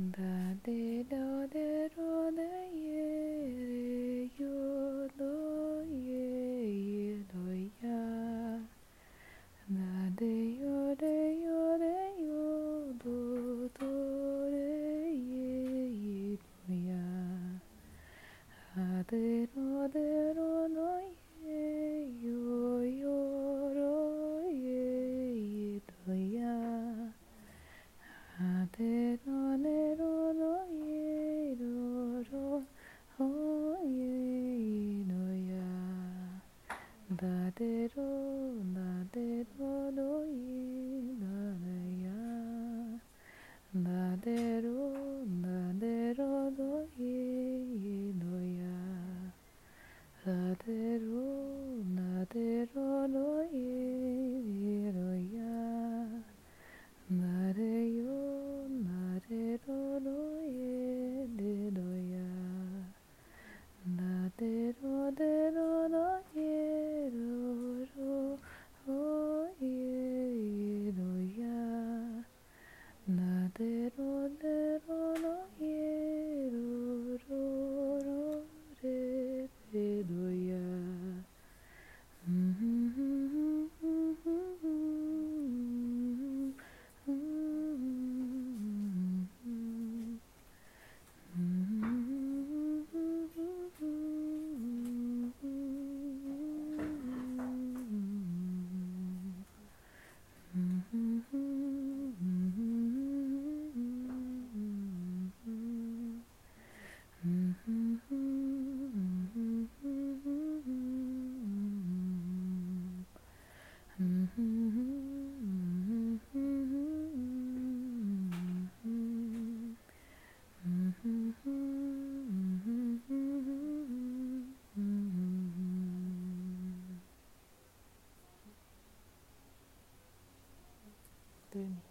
da de do de ro de ye re yo ye ye do ya da de yo de yo de yo do do re ye ye do ya ha de ro de ro ye yo yo ro ye ye do ya ha de ro de ro no ye ro ro ho ye ye do ya da de ro da de ro do ye da de ya da de do da de do ye do ya da de yo da de ro do ye de do ya da de ro de ro do ye ro ro ho ye ye do ya da de ro de ro do ye ro ro ro re re do ya Dönüyor.